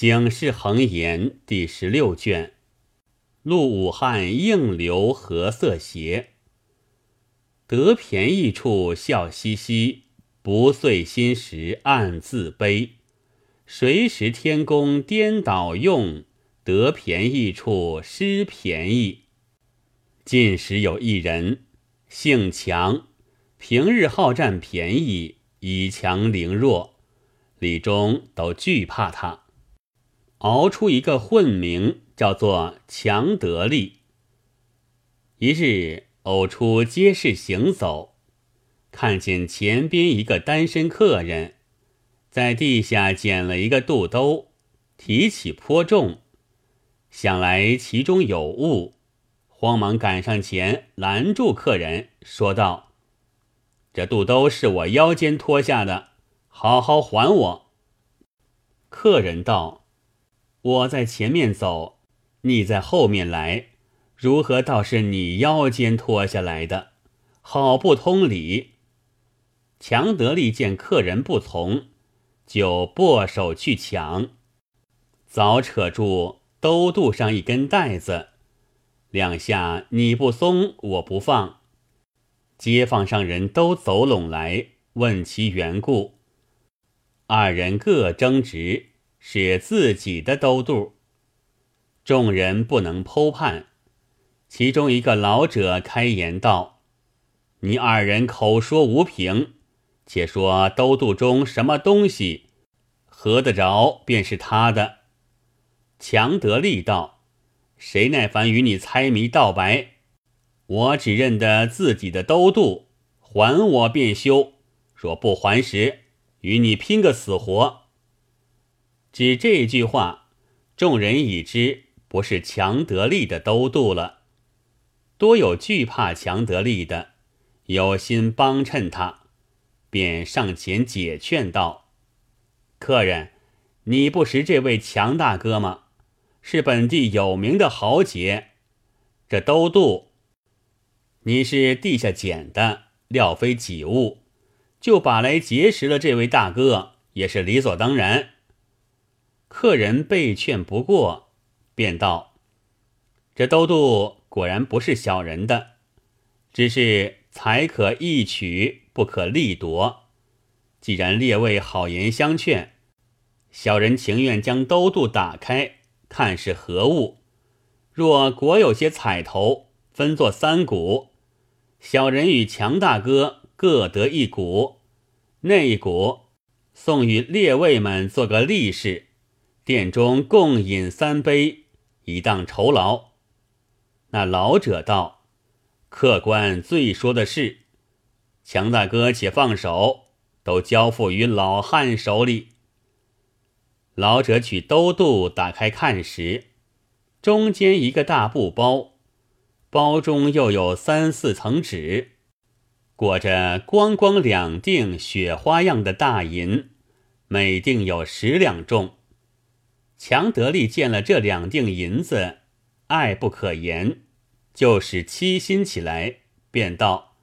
醒世恒言第十六卷，陆武汉应流何色邪？得便宜处笑嘻嘻，不遂心时暗自悲。谁识天公颠倒用？得便宜处失便宜。近时有一人，姓强，平日好占便宜，以强凌弱，李中都惧怕他。熬出一个混名，叫做强得力。一日，偶出街市行走，看见前边一个单身客人，在地下捡了一个肚兜，提起颇重，想来其中有物，慌忙赶上前拦住客人，说道：“这肚兜是我腰间脱下的，好好还我。”客人道。我在前面走，你在后面来，如何倒是你腰间脱下来的？好不通理。强得力见客人不从，就拨手去抢，早扯住兜肚上一根带子，两下你不松我不放，街坊上人都走拢来问其缘故，二人各争执。是自己的兜肚，众人不能剖判。其中一个老者开言道：“你二人口说无凭，且说兜肚中什么东西，合得着便是他的。”强得力道：“谁耐烦与你猜谜道白？我只认得自己的兜肚，还我便休。若不还时，与你拼个死活。”只这句话，众人已知不是强得力的兜肚了。多有惧怕强得力的，有心帮衬他，便上前解劝道：“客人，你不识这位强大哥吗？是本地有名的豪杰。这兜肚，你是地下捡的，料非己物，就把来结识了这位大哥，也是理所当然。”客人被劝不过，便道：“这兜肚果然不是小人的，只是才可易取，不可力夺。既然列位好言相劝，小人情愿将兜肚打开，看是何物。若果有些彩头，分作三股，小人与强大哥各得一股，那一股送与列位们做个利是。”殿中共饮三杯，以当酬劳。那老者道：“客官最说的是，强大哥且放手，都交付于老汉手里。”老者取兜肚打开看时，中间一个大布包，包中又有三四层纸，裹着光光两锭雪花样的大银，每锭有十两重。强得力见了这两锭银子，爱不可言，就使欺心起来，便道：“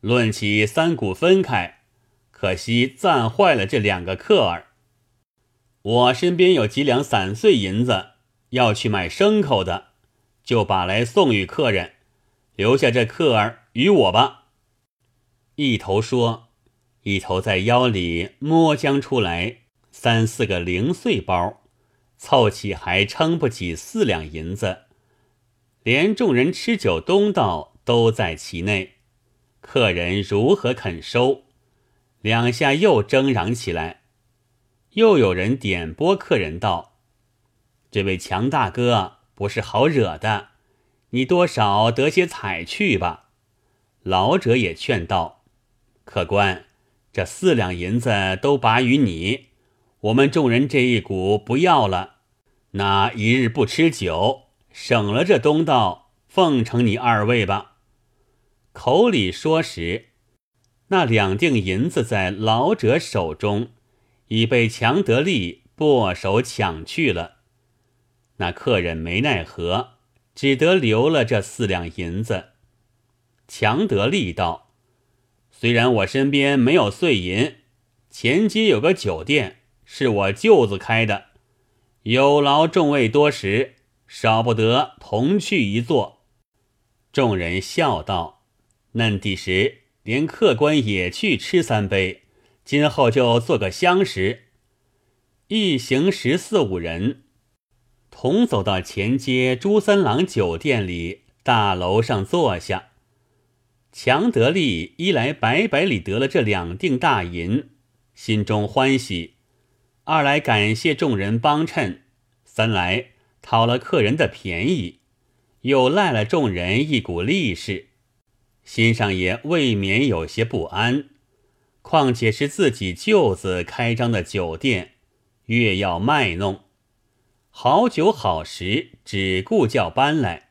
论起三股分开，可惜暂坏了这两个客儿。我身边有几两散碎银子，要去买牲口的，就把来送与客人，留下这客儿与我吧。”一头说，一头在腰里摸将出来三四个零碎包。凑起还撑不起四两银子，连众人吃酒东道都在其内，客人如何肯收？两下又争嚷起来，又有人点拨客人道：“这位强大哥不是好惹的，你多少得些彩去吧。”老者也劝道：“客官，这四两银子都拔于你，我们众人这一股不要了。”那一日不吃酒，省了这东道，奉承你二位吧。口里说时，那两锭银子在老者手中，已被强得利拨手抢去了。那客人没奈何，只得留了这四两银子。强得利道：“虽然我身边没有碎银，前街有个酒店，是我舅子开的。”有劳众位多时，少不得同去一坐。”众人笑道：“嫩地时连客官也去吃三杯，今后就做个相识。”一行十四五人，同走到前街朱三郎酒店里大楼上坐下。强得利一来白白里得了这两锭大银，心中欢喜；二来感谢众人帮衬；三来讨了客人的便宜，又赖了众人一股力士，心上也未免有些不安。况且是自己舅子开张的酒店，越要卖弄好酒好食，只顾叫搬来，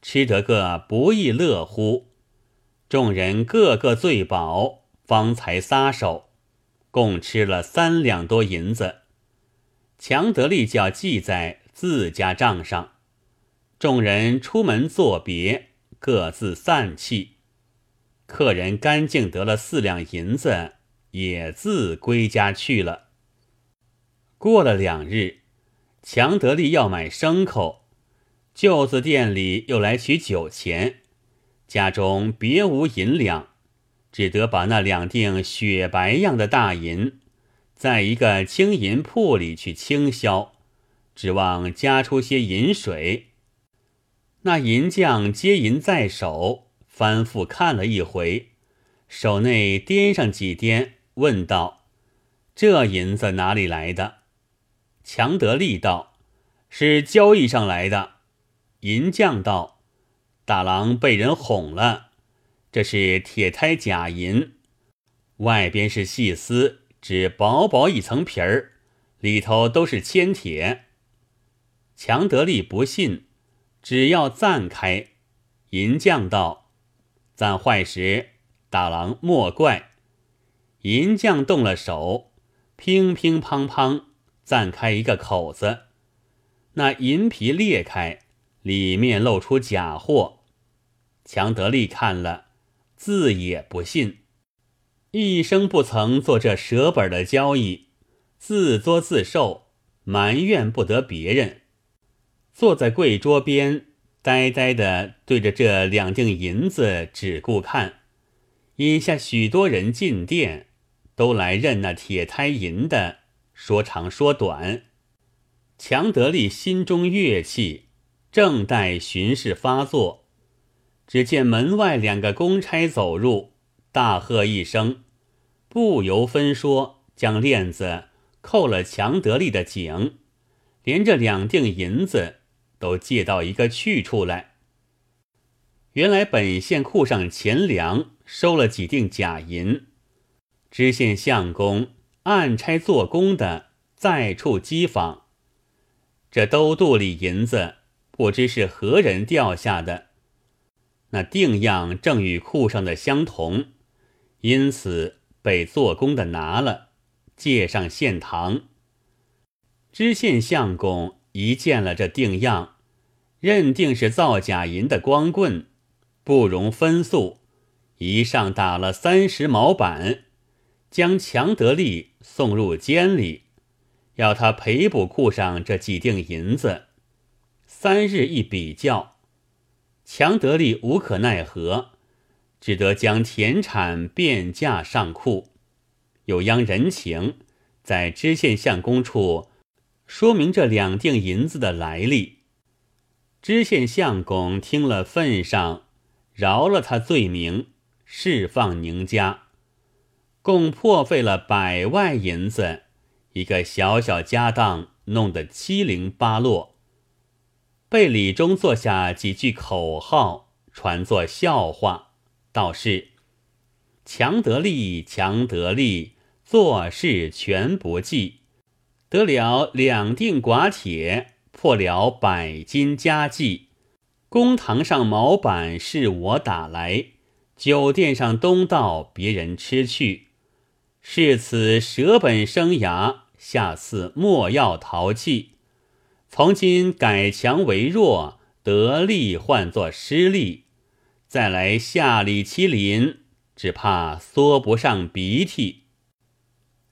吃得个不亦乐乎。众人个个醉饱，方才撒手，共吃了三两多银子。强得力叫记在自家账上。众人出门作别，各自散去。客人干净得了四两银子，也自归家去了。过了两日，强得力要买牲口，舅子店里又来取酒钱。家中别无银两，只得把那两锭雪白样的大银，在一个青银铺里去倾销，指望加出些银水。那银匠接银在手，翻复看了一回，手内掂上几掂，问道：“这银子哪里来的？”强得力道：“是交易上来的。”银匠道。大郎被人哄了，这是铁胎假银，外边是细丝，只薄薄一层皮儿，里头都是铅铁。强得利不信，只要暂开。银匠道：“暂坏时，大郎莫怪。”银匠动了手，乒乒乓乓暂开一个口子，那银皮裂开。里面露出假货，强得利看了，自也不信，一生不曾做这舍本的交易，自作自受，埋怨不得别人。坐在柜桌边，呆呆的对着这两锭银子只顾看。引下许多人进店，都来认那铁胎银的，说长说短。强得力心中悦气。正待巡视发作，只见门外两个公差走入，大喝一声，不由分说，将链子扣了强得力的颈，连着两锭银子都借到一个去处来。原来本县库上钱粮收了几锭假银，知县相公暗差做工的在处机访，这兜肚里银子。不知是何人掉下的，那定样正与库上的相同，因此被做工的拿了，借上县堂。知县相公一见了这定样，认定是造假银的光棍，不容分诉，一上打了三十毛板，将强得力送入监里，要他赔补库上这几锭银子。三日一比较，强得力无可奈何，只得将田产变价上库，又央人情在知县相公处说明这两锭银子的来历。知县相公听了份上，饶了他罪名，释放宁家，共破费了百万银子，一个小小家当弄得七零八落。被李忠做下几句口号，传作笑话，道是：强得力，强得力，做事全不计，得了两锭寡铁，破了百斤家计。公堂上毛板是我打来，酒店上东道别人吃去。是此舍本生涯，下次莫要淘气。从今改强为弱，得利换作失利，再来下里麒麟，只怕缩不上鼻涕。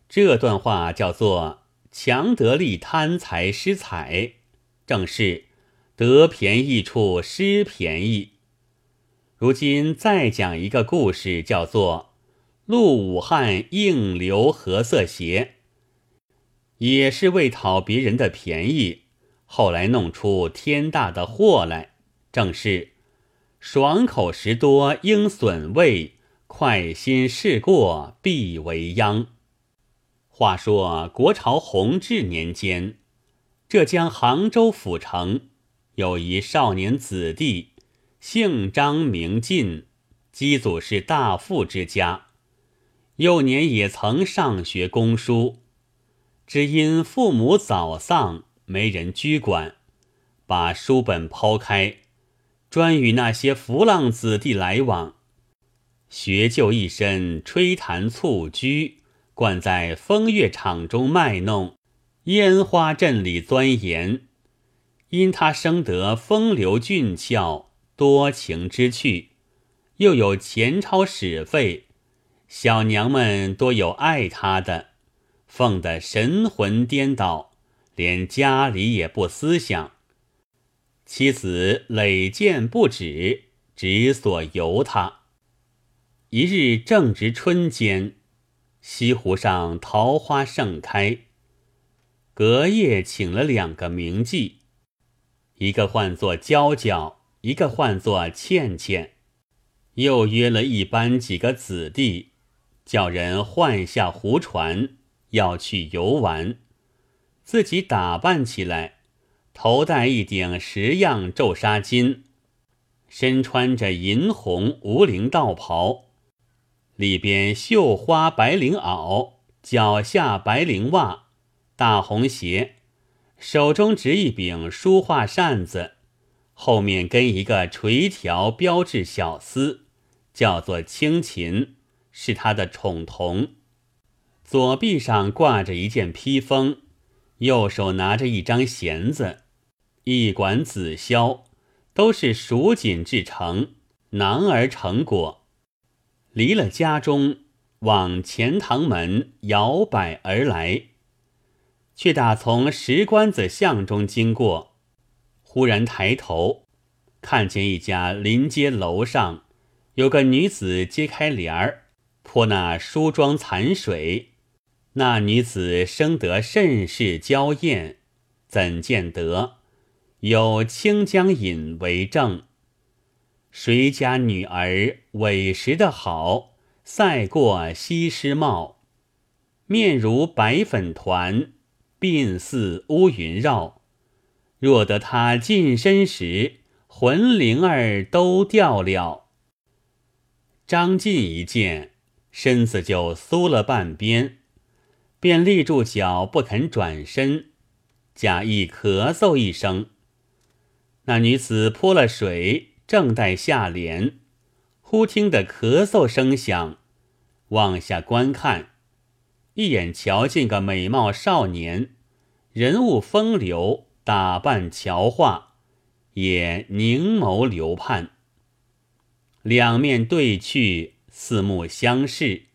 这段话叫做强得利贪财失财，正是得便宜处失便宜。如今再讲一个故事，叫做“陆武汉应流何色鞋”，也是为讨别人的便宜，后来弄出天大的祸来。正是爽口食多应损胃，快心事过必为殃。话说国朝弘治年间，浙江杭州府城有一少年子弟。姓张名进，基祖是大富之家，幼年也曾上学攻书，只因父母早丧，没人居管，把书本抛开，专与那些浮浪子弟来往，学就一身吹弹蹴鞠，惯在风月场中卖弄，烟花阵里钻研，因他生得风流俊俏。多情之趣，又有钱钞使费，小娘们多有爱他的，奉得神魂颠倒，连家里也不思想。妻子累见不止，只所由他。一日正值春间，西湖上桃花盛开，隔夜请了两个名妓，一个唤作娇娇。一个唤作倩倩，又约了一班几个子弟，叫人换下湖船，要去游玩。自己打扮起来，头戴一顶十样皱纱巾，身穿着银红无领道袍，里边绣花白绫袄，脚下白绫袜，大红鞋，手中执一柄书画扇子。后面跟一个垂条标志小厮，叫做青琴，是他的宠童。左臂上挂着一件披风，右手拿着一张弦子，一管紫箫，都是蜀锦制成，囊而成果。离了家中，往钱塘门摇摆而来，却打从石关子巷中经过。忽然抬头，看见一家临街楼上有个女子揭开帘儿，泼那梳妆残水。那女子生得甚是娇艳，怎见得有清江引为证？谁家女儿委实的好，赛过西施貌，面如白粉团，鬓似乌云绕。若得她近身时，魂灵儿都掉了。张晋一见，身子就酥了半边，便立住脚不肯转身，假意咳嗽一声。那女子泼了水，正待下帘，忽听得咳嗽声响，往下观看，一眼瞧见个美貌少年，人物风流。打扮乔化，也凝眸流盼。两面对去，四目相视。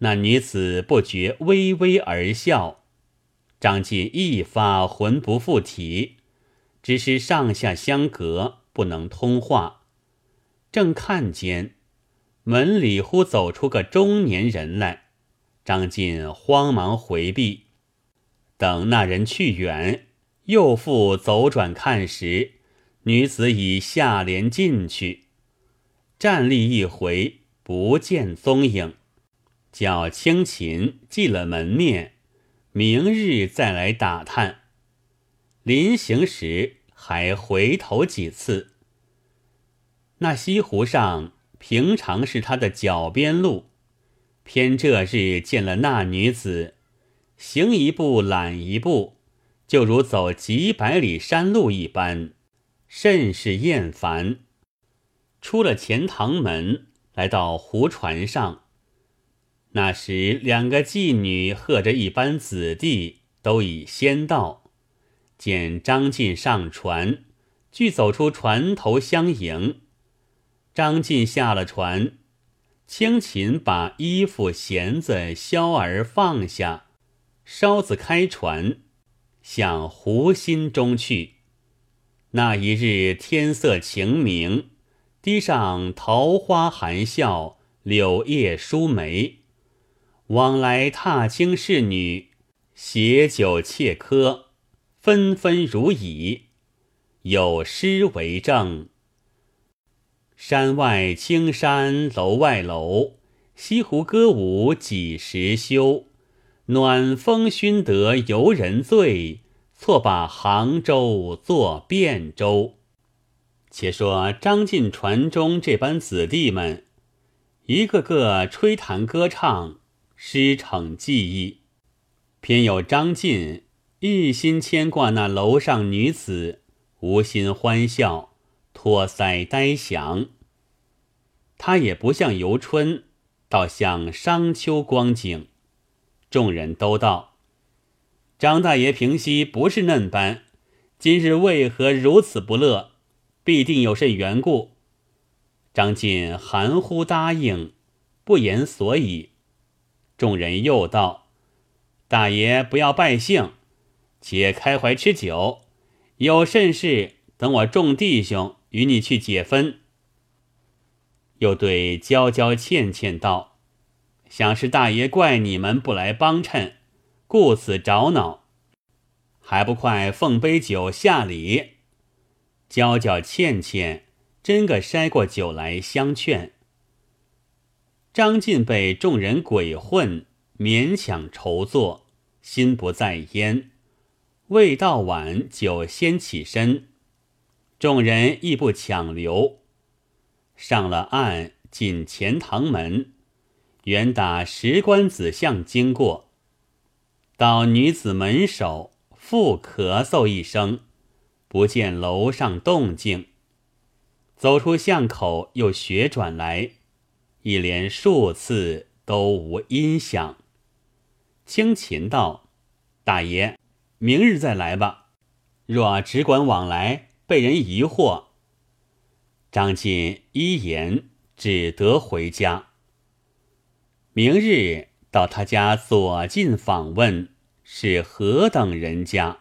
那女子不觉微微而笑。张进一发魂不附体，只是上下相隔，不能通话。正看见门里忽走出个中年人来，张进慌忙回避，等那人去远。又复走转看时，女子已下帘进去，站立一回，不见踪影。叫青琴记了门面，明日再来打探。临行时还回头几次。那西湖上平常是他的脚边路，偏这日见了那女子，行一步懒一步。就如走几百里山路一般，甚是厌烦。出了钱塘门，来到湖船上。那时两个妓女和着一班子弟都已先到，见张进上船，俱走出船头相迎。张进下了船，青琴把衣服、弦子、箫儿放下。烧子开船，向湖心中去。那一日天色晴明，堤上桃花含笑，柳叶疏梅。往来踏青侍女，携酒切客，纷纷如蚁。有诗为证：山外青山楼外楼，西湖歌舞几时休？暖风熏得游人醉，错把杭州作汴州。且说张晋船中这班子弟们，一个个吹弹歌唱，诗成技艺，偏有张晋一心牵挂那楼上女子。无心欢笑，托腮呆想。他也不像游春，倒像商丘光景。众人都道：“张大爷平息不是嫩般，今日为何如此不乐？必定有甚缘故。”张晋含糊答应，不言所以。众人又道：“大爷不要败兴，且开怀吃酒。”有甚事，等我众弟兄与你去解分。又对娇娇、倩倩道：“想是大爷怪你们不来帮衬，故此找恼，还不快奉杯酒下礼？”娇娇、倩倩真个筛过酒来相劝。张晋被众人鬼混，勉强筹坐，心不在焉。未到晚，酒先起身，众人亦不强留。上了岸，进钱塘门，原打石官子巷经过，到女子门首，复咳嗽一声，不见楼上动静。走出巷口，又旋转来，一连数次都无音响。轻琴道：“大爷。”明日再来吧。若只管往来，被人疑惑。张晋一言，只得回家。明日到他家左近访问，是何等人家？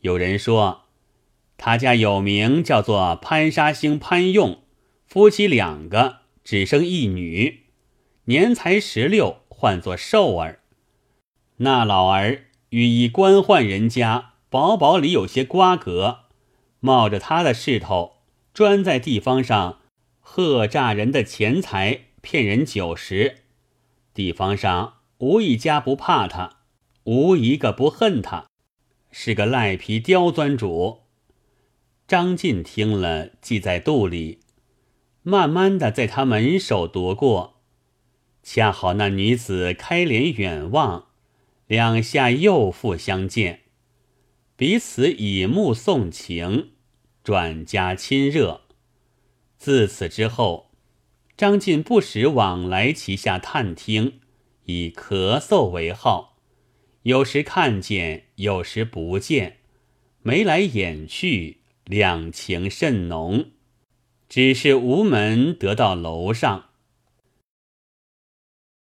有人说，他家有名，叫做潘沙星潘用，夫妻两个，只生一女，年才十六，唤作寿儿。那老儿。与一官宦人家薄薄里有些瓜葛，冒着他的势头，专在地方上喝诈人的钱财，骗人酒食。地方上无一家不怕他，无一个不恨他，是个赖皮刁钻主。张晋听了，记在肚里，慢慢的在他门首踱过，恰好那女子开帘远望。两下又复相见，彼此以目送情，转加亲热。自此之后，张晋不时往来其下探听，以咳嗽为号，有时看见，有时不见，眉来眼去，两情甚浓。只是无门得到楼上。